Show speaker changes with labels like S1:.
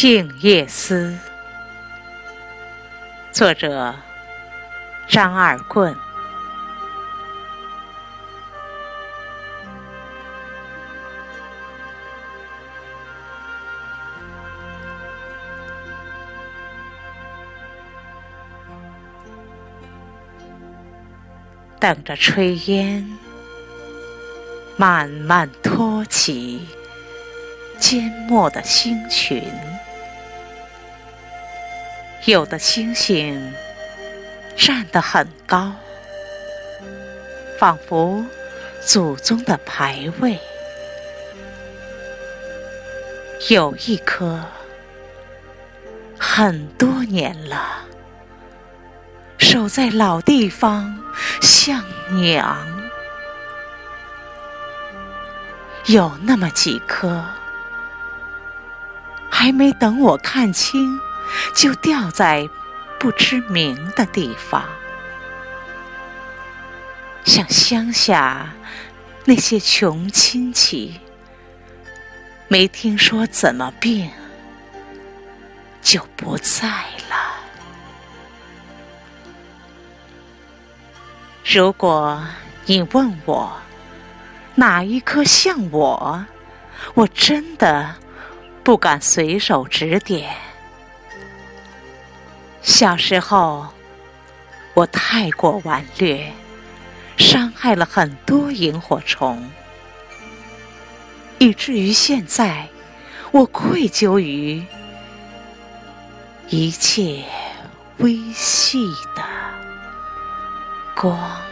S1: 《静夜思》，作者张二棍。等着炊烟慢慢托起缄默的星群，有的星星站得很高，仿佛祖宗的牌位；有一颗很多年了。守在老地方像娘，有那么几颗，还没等我看清，就掉在不知名的地方，像乡下那些穷亲戚，没听说怎么病，就不在了。如果你问我哪一颗像我，我真的不敢随手指点。小时候我太过顽劣，伤害了很多萤火虫，以至于现在我愧疚于一切微细的。光。